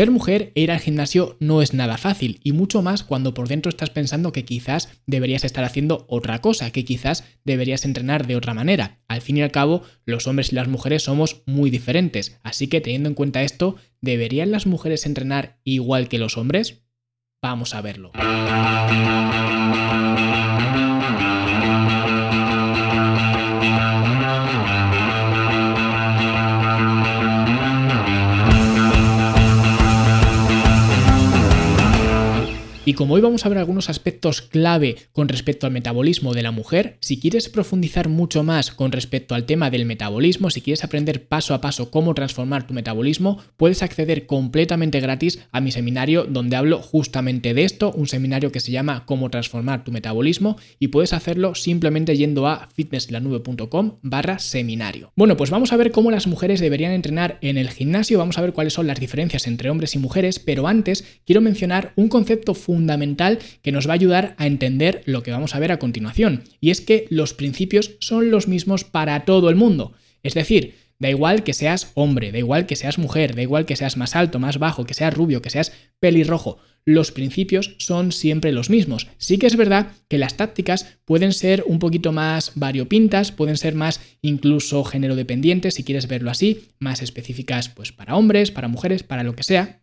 Ser mujer e ir al gimnasio no es nada fácil y mucho más cuando por dentro estás pensando que quizás deberías estar haciendo otra cosa, que quizás deberías entrenar de otra manera. Al fin y al cabo, los hombres y las mujeres somos muy diferentes, así que teniendo en cuenta esto, ¿deberían las mujeres entrenar igual que los hombres? Vamos a verlo. Y como hoy vamos a ver algunos aspectos clave con respecto al metabolismo de la mujer, si quieres profundizar mucho más con respecto al tema del metabolismo, si quieres aprender paso a paso cómo transformar tu metabolismo, puedes acceder completamente gratis a mi seminario donde hablo justamente de esto, un seminario que se llama Cómo transformar tu metabolismo y puedes hacerlo simplemente yendo a fitnesslanube.com barra seminario. Bueno, pues vamos a ver cómo las mujeres deberían entrenar en el gimnasio, vamos a ver cuáles son las diferencias entre hombres y mujeres, pero antes quiero mencionar un concepto fundamental fundamental que nos va a ayudar a entender lo que vamos a ver a continuación. Y es que los principios son los mismos para todo el mundo. Es decir, Da igual que seas hombre, da igual que seas mujer, da igual que seas más alto, más bajo, que seas rubio, que seas pelirrojo. Los principios son siempre los mismos. Sí que es verdad que las tácticas pueden ser un poquito más variopintas, pueden ser más incluso género dependientes, si quieres verlo así, más específicas pues para hombres, para mujeres, para lo que sea.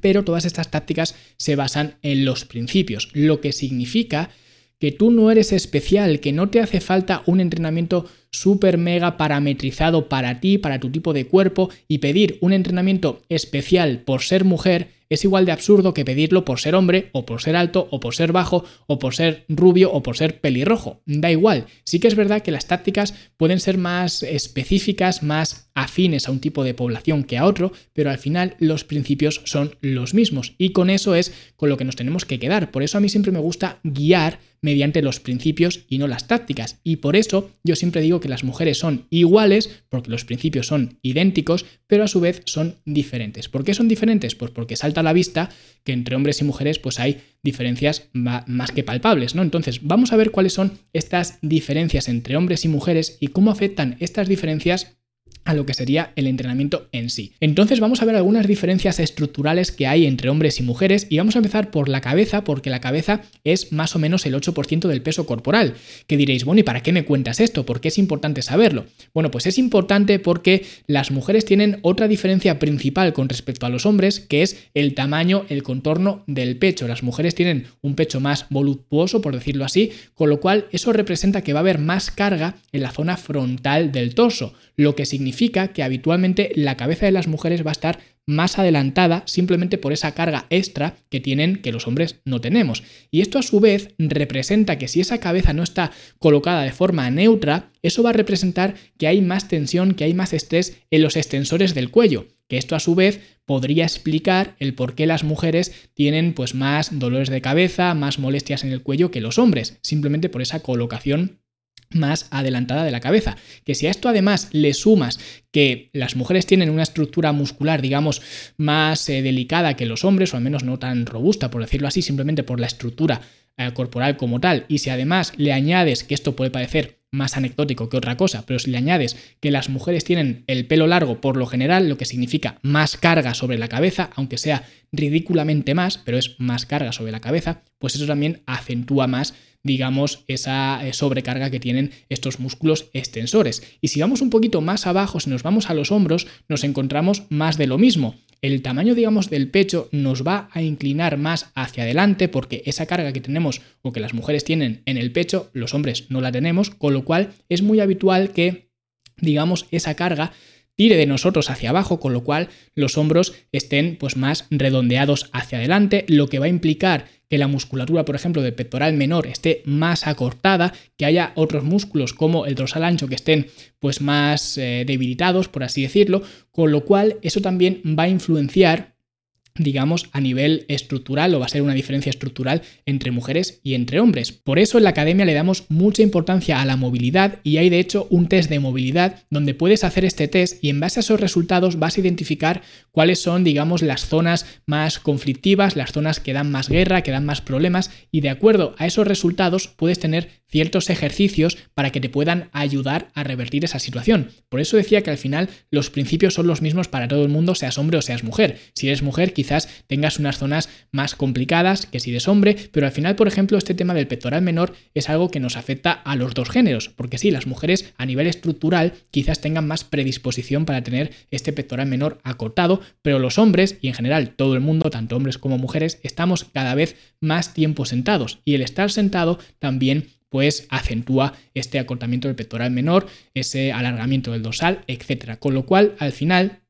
Pero todas estas tácticas se basan en los principios, lo que significa que tú no eres especial, que no te hace falta un entrenamiento súper mega parametrizado para ti, para tu tipo de cuerpo, y pedir un entrenamiento especial por ser mujer es igual de absurdo que pedirlo por ser hombre, o por ser alto, o por ser bajo, o por ser rubio, o por ser pelirrojo. Da igual. Sí que es verdad que las tácticas pueden ser más específicas, más afines a un tipo de población que a otro, pero al final los principios son los mismos. Y con eso es con lo que nos tenemos que quedar. Por eso a mí siempre me gusta guiar mediante los principios y no las tácticas. Y por eso yo siempre digo que las mujeres son iguales, porque los principios son idénticos, pero a su vez son diferentes. ¿Por qué son diferentes? Pues porque salta a la vista que entre hombres y mujeres pues hay diferencias más que palpables, ¿no? Entonces, vamos a ver cuáles son estas diferencias entre hombres y mujeres y cómo afectan estas diferencias a lo que sería el entrenamiento en sí. Entonces vamos a ver algunas diferencias estructurales que hay entre hombres y mujeres y vamos a empezar por la cabeza porque la cabeza es más o menos el 8% del peso corporal. Que diréis, bueno, ¿y para qué me cuentas esto? ¿Por qué es importante saberlo? Bueno, pues es importante porque las mujeres tienen otra diferencia principal con respecto a los hombres que es el tamaño, el contorno del pecho. Las mujeres tienen un pecho más voluptuoso, por decirlo así, con lo cual eso representa que va a haber más carga en la zona frontal del torso, lo que significa que habitualmente la cabeza de las mujeres va a estar más adelantada simplemente por esa carga extra que tienen que los hombres no tenemos. Y esto a su vez representa que si esa cabeza no está colocada de forma neutra, eso va a representar que hay más tensión, que hay más estrés en los extensores del cuello, que esto a su vez podría explicar el por qué las mujeres tienen pues más dolores de cabeza, más molestias en el cuello que los hombres, simplemente por esa colocación más adelantada de la cabeza. Que si a esto además le sumas que las mujeres tienen una estructura muscular, digamos, más eh, delicada que los hombres, o al menos no tan robusta, por decirlo así, simplemente por la estructura eh, corporal como tal, y si además le añades, que esto puede parecer más anecdótico que otra cosa, pero si le añades que las mujeres tienen el pelo largo por lo general, lo que significa más carga sobre la cabeza, aunque sea ridículamente más, pero es más carga sobre la cabeza, pues eso también acentúa más digamos, esa eh, sobrecarga que tienen estos músculos extensores. Y si vamos un poquito más abajo, si nos vamos a los hombros, nos encontramos más de lo mismo. El tamaño, digamos, del pecho nos va a inclinar más hacia adelante porque esa carga que tenemos o que las mujeres tienen en el pecho, los hombres no la tenemos, con lo cual es muy habitual que, digamos, esa carga tire de nosotros hacia abajo, con lo cual los hombros estén pues más redondeados hacia adelante, lo que va a implicar que la musculatura, por ejemplo, del pectoral menor esté más acortada, que haya otros músculos como el dorsal ancho que estén pues más eh, debilitados, por así decirlo, con lo cual eso también va a influenciar digamos, a nivel estructural o va a ser una diferencia estructural entre mujeres y entre hombres. Por eso en la academia le damos mucha importancia a la movilidad y hay de hecho un test de movilidad donde puedes hacer este test y en base a esos resultados vas a identificar cuáles son, digamos, las zonas más conflictivas, las zonas que dan más guerra, que dan más problemas y de acuerdo a esos resultados puedes tener ciertos ejercicios para que te puedan ayudar a revertir esa situación. Por eso decía que al final los principios son los mismos para todo el mundo, seas hombre o seas mujer. Si eres mujer, quizás tengas unas zonas más complicadas que si eres hombre, pero al final, por ejemplo, este tema del pectoral menor es algo que nos afecta a los dos géneros, porque sí, las mujeres a nivel estructural quizás tengan más predisposición para tener este pectoral menor acortado, pero los hombres y en general todo el mundo, tanto hombres como mujeres, estamos cada vez más tiempo sentados y el estar sentado también pues acentúa este acortamiento del pectoral menor, ese alargamiento del dorsal, etcétera. Con lo cual, al final,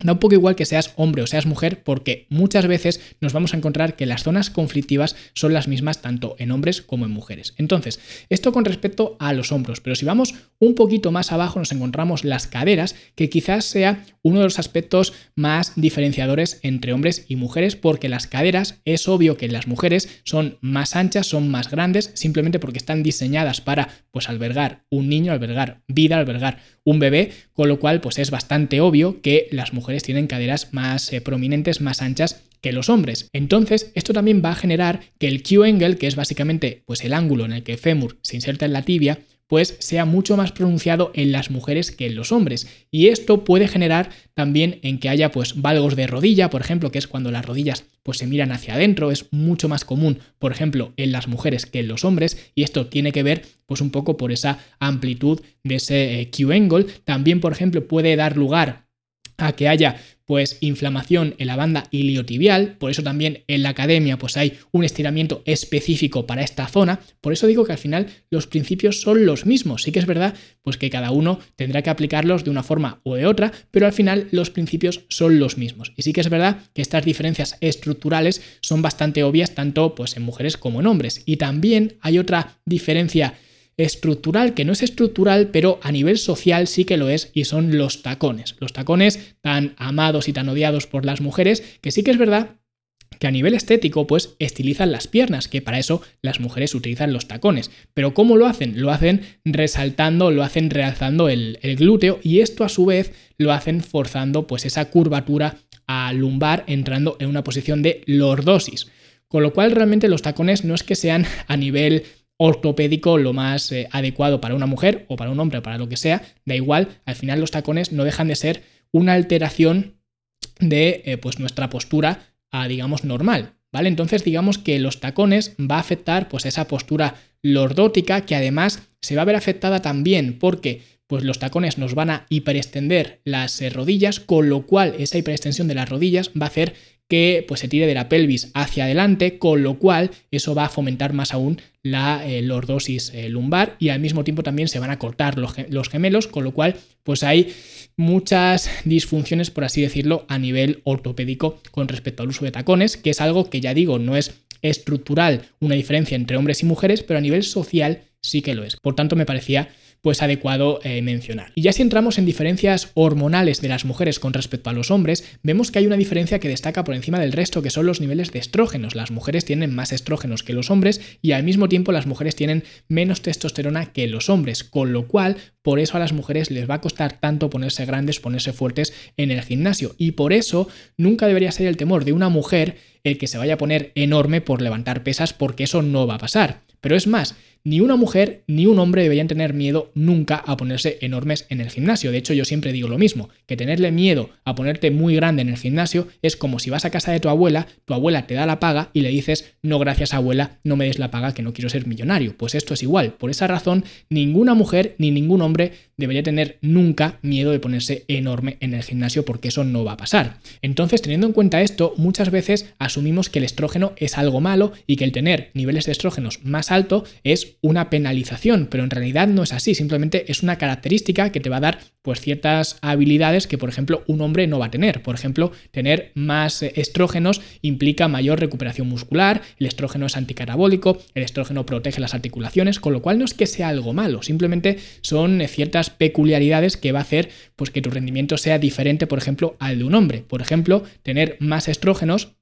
Da un poco igual que seas hombre o seas mujer porque muchas veces nos vamos a encontrar que las zonas conflictivas son las mismas tanto en hombres como en mujeres. Entonces, esto con respecto a los hombros, pero si vamos un poquito más abajo nos encontramos las caderas, que quizás sea uno de los aspectos más diferenciadores entre hombres y mujeres porque las caderas es obvio que las mujeres son más anchas, son más grandes, simplemente porque están diseñadas para pues albergar un niño, albergar vida, albergar un bebé, con lo cual pues es bastante obvio que las mujeres tienen caderas más eh, prominentes, más anchas que los hombres. Entonces, esto también va a generar que el Q-angle, que es básicamente pues el ángulo en el que el fémur se inserta en la tibia, pues sea mucho más pronunciado en las mujeres que en los hombres. Y esto puede generar también en que haya pues valgos de rodilla, por ejemplo, que es cuando las rodillas pues se miran hacia adentro, es mucho más común, por ejemplo, en las mujeres que en los hombres, y esto tiene que ver pues un poco por esa amplitud de ese eh, Q-angle. También, por ejemplo, puede dar lugar a que haya pues inflamación en la banda iliotibial, por eso también en la academia pues hay un estiramiento específico para esta zona, por eso digo que al final los principios son los mismos, sí que es verdad pues que cada uno tendrá que aplicarlos de una forma o de otra, pero al final los principios son los mismos. Y sí que es verdad que estas diferencias estructurales son bastante obvias tanto pues en mujeres como en hombres. Y también hay otra diferencia estructural, que no es estructural, pero a nivel social sí que lo es, y son los tacones. Los tacones tan amados y tan odiados por las mujeres, que sí que es verdad que a nivel estético pues estilizan las piernas, que para eso las mujeres utilizan los tacones. Pero ¿cómo lo hacen? Lo hacen resaltando, lo hacen realzando el, el glúteo y esto a su vez lo hacen forzando pues esa curvatura a lumbar entrando en una posición de lordosis. Con lo cual realmente los tacones no es que sean a nivel ortopédico lo más eh, adecuado para una mujer o para un hombre para lo que sea, da igual, al final los tacones no dejan de ser una alteración de eh, pues nuestra postura a digamos normal, ¿vale? Entonces digamos que los tacones va a afectar pues esa postura lordótica que además se va a ver afectada también porque pues los tacones nos van a hiperextender las eh, rodillas, con lo cual esa hiperextensión de las rodillas va a hacer que pues, se tire de la pelvis hacia adelante, con lo cual eso va a fomentar más aún la eh, lordosis eh, lumbar y al mismo tiempo también se van a cortar los, los, gemelos, con lo cual pues hay muchas disfunciones, por así decirlo, a nivel ortopédico con respecto al uso de tacones, que es algo que ya digo, no es estructural una diferencia entre hombres y mujeres, pero a nivel social sí que lo es. Por tanto, me parecía pues adecuado eh, mencionar. Y ya si entramos en diferencias hormonales de las mujeres con respecto a los hombres, vemos que hay una diferencia que destaca por encima del resto, que son los niveles de estrógenos. Las mujeres tienen más estrógenos que los hombres y al mismo tiempo las mujeres tienen menos testosterona que los hombres, con lo cual por eso a las mujeres les va a costar tanto ponerse grandes, ponerse fuertes en el gimnasio. Y por eso nunca debería ser el temor de una mujer el que se vaya a poner enorme por levantar pesas, porque eso no va a pasar. Pero es más, ni una mujer ni un hombre deberían tener miedo nunca a ponerse enormes en el gimnasio. De hecho, yo siempre digo lo mismo, que tenerle miedo a ponerte muy grande en el gimnasio es como si vas a casa de tu abuela, tu abuela te da la paga y le dices, no gracias abuela, no me des la paga que no quiero ser millonario. Pues esto es igual. Por esa razón, ninguna mujer ni ningún hombre debería tener nunca miedo de ponerse enorme en el gimnasio porque eso no va a pasar. Entonces, teniendo en cuenta esto, muchas veces asumimos que el estrógeno es algo malo y que el tener niveles de estrógenos más alto es una penalización, pero en realidad no es así, simplemente es una característica que te va a dar pues ciertas habilidades que por ejemplo un hombre no va a tener. Por ejemplo, tener más estrógenos implica mayor recuperación muscular, el estrógeno es anticatabólico, el estrógeno protege las articulaciones, con lo cual no es que sea algo malo, simplemente son ciertas peculiaridades que va a hacer pues que tu rendimiento sea diferente, por ejemplo, al de un hombre. Por ejemplo, tener más estrógenos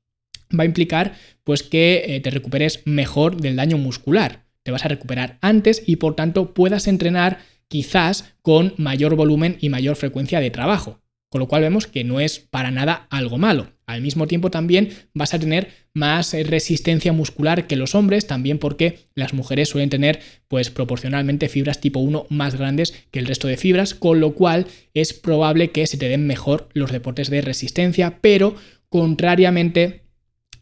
va a implicar pues que eh, te recuperes mejor del daño muscular te vas a recuperar antes y por tanto puedas entrenar quizás con mayor volumen y mayor frecuencia de trabajo. Con lo cual vemos que no es para nada algo malo. Al mismo tiempo también vas a tener más resistencia muscular que los hombres, también porque las mujeres suelen tener pues proporcionalmente fibras tipo 1 más grandes que el resto de fibras, con lo cual es probable que se te den mejor los deportes de resistencia, pero contrariamente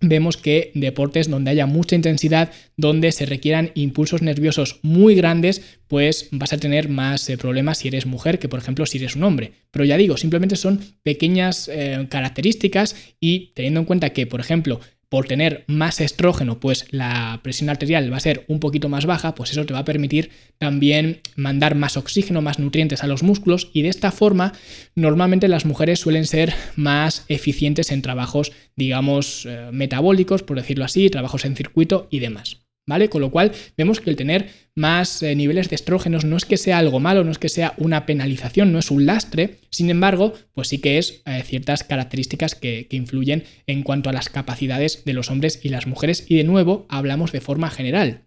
vemos que deportes donde haya mucha intensidad, donde se requieran impulsos nerviosos muy grandes, pues vas a tener más eh, problemas si eres mujer que por ejemplo si eres un hombre. Pero ya digo, simplemente son pequeñas eh, características y teniendo en cuenta que, por ejemplo, por tener más estrógeno, pues la presión arterial va a ser un poquito más baja, pues eso te va a permitir también mandar más oxígeno, más nutrientes a los músculos y de esta forma normalmente las mujeres suelen ser más eficientes en trabajos, digamos, eh, metabólicos, por decirlo así, trabajos en circuito y demás. ¿Vale? Con lo cual vemos que el tener más eh, niveles de estrógenos no es que sea algo malo, no es que sea una penalización, no es un lastre, sin embargo, pues sí que es eh, ciertas características que, que influyen en cuanto a las capacidades de los hombres y las mujeres y de nuevo hablamos de forma general.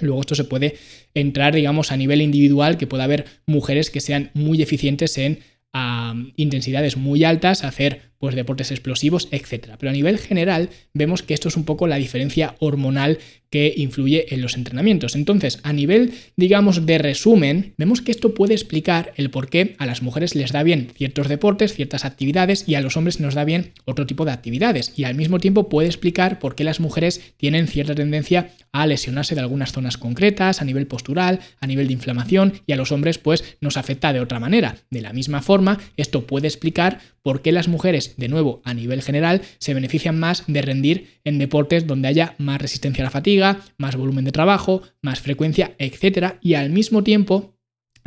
Luego esto se puede entrar, digamos, a nivel individual, que pueda haber mujeres que sean muy eficientes en intensidades muy altas, hacer pues deportes explosivos, etc. Pero a nivel general vemos que esto es un poco la diferencia hormonal que influye en los entrenamientos. Entonces, a nivel, digamos, de resumen, vemos que esto puede explicar el por qué a las mujeres les da bien ciertos deportes, ciertas actividades y a los hombres nos da bien otro tipo de actividades. Y al mismo tiempo puede explicar por qué las mujeres tienen cierta tendencia a lesionarse de algunas zonas concretas, a nivel postural, a nivel de inflamación y a los hombres pues nos afecta de otra manera. De la misma forma, esto puede explicar por qué las mujeres de nuevo, a nivel general, se benefician más de rendir en deportes donde haya más resistencia a la fatiga, más volumen de trabajo, más frecuencia, etc. Y al mismo tiempo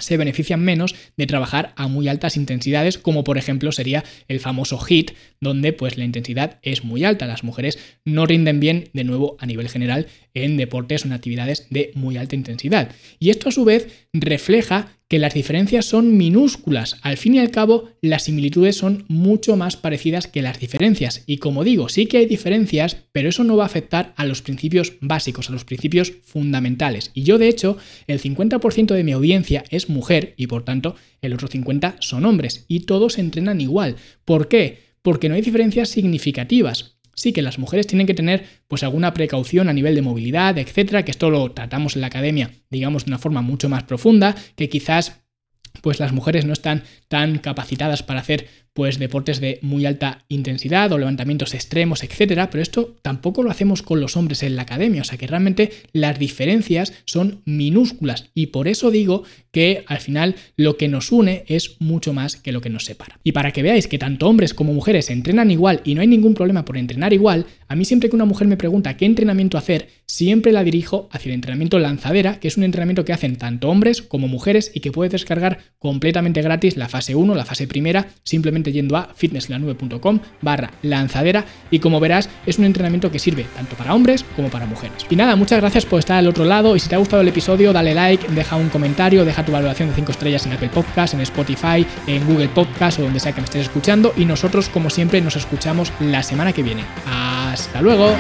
se benefician menos de trabajar a muy altas intensidades, como por ejemplo sería el famoso HIT, donde pues la intensidad es muy alta. Las mujeres no rinden bien, de nuevo, a nivel general, en deportes o en actividades de muy alta intensidad. Y esto a su vez refleja que las diferencias son minúsculas. Al fin y al cabo, las similitudes son mucho más parecidas que las diferencias. Y como digo, sí que hay diferencias, pero eso no va a afectar a los principios básicos, a los principios fundamentales. Y yo, de hecho, el 50% de mi audiencia es mujer y por tanto el otro 50% son hombres. Y todos entrenan igual. ¿Por qué? Porque no hay diferencias significativas. Sí que las mujeres tienen que tener pues alguna precaución a nivel de movilidad, etcétera, que esto lo tratamos en la academia, digamos, de una forma mucho más profunda, que quizás pues las mujeres no están tan capacitadas para hacer pues deportes de muy alta intensidad o levantamientos extremos, etcétera, pero esto tampoco lo hacemos con los hombres en la academia, o sea que realmente las diferencias son minúsculas y por eso digo que al final lo que nos une es mucho más que lo que nos separa. Y para que veáis que tanto hombres como mujeres entrenan igual y no hay ningún problema por entrenar igual, a mí siempre que una mujer me pregunta qué entrenamiento hacer, siempre la dirijo hacia el entrenamiento lanzadera, que es un entrenamiento que hacen tanto hombres como mujeres y que puedes descargar completamente gratis la fase 1, la fase primera, yendo a fitnesslanube.com barra lanzadera y como verás es un entrenamiento que sirve tanto para hombres como para mujeres. Y nada, muchas gracias por estar al otro lado y si te ha gustado el episodio dale like, deja un comentario, deja tu valoración de 5 estrellas en Apple Podcast, en Spotify, en Google Podcast o donde sea que me estés escuchando y nosotros como siempre nos escuchamos la semana que viene. Hasta luego.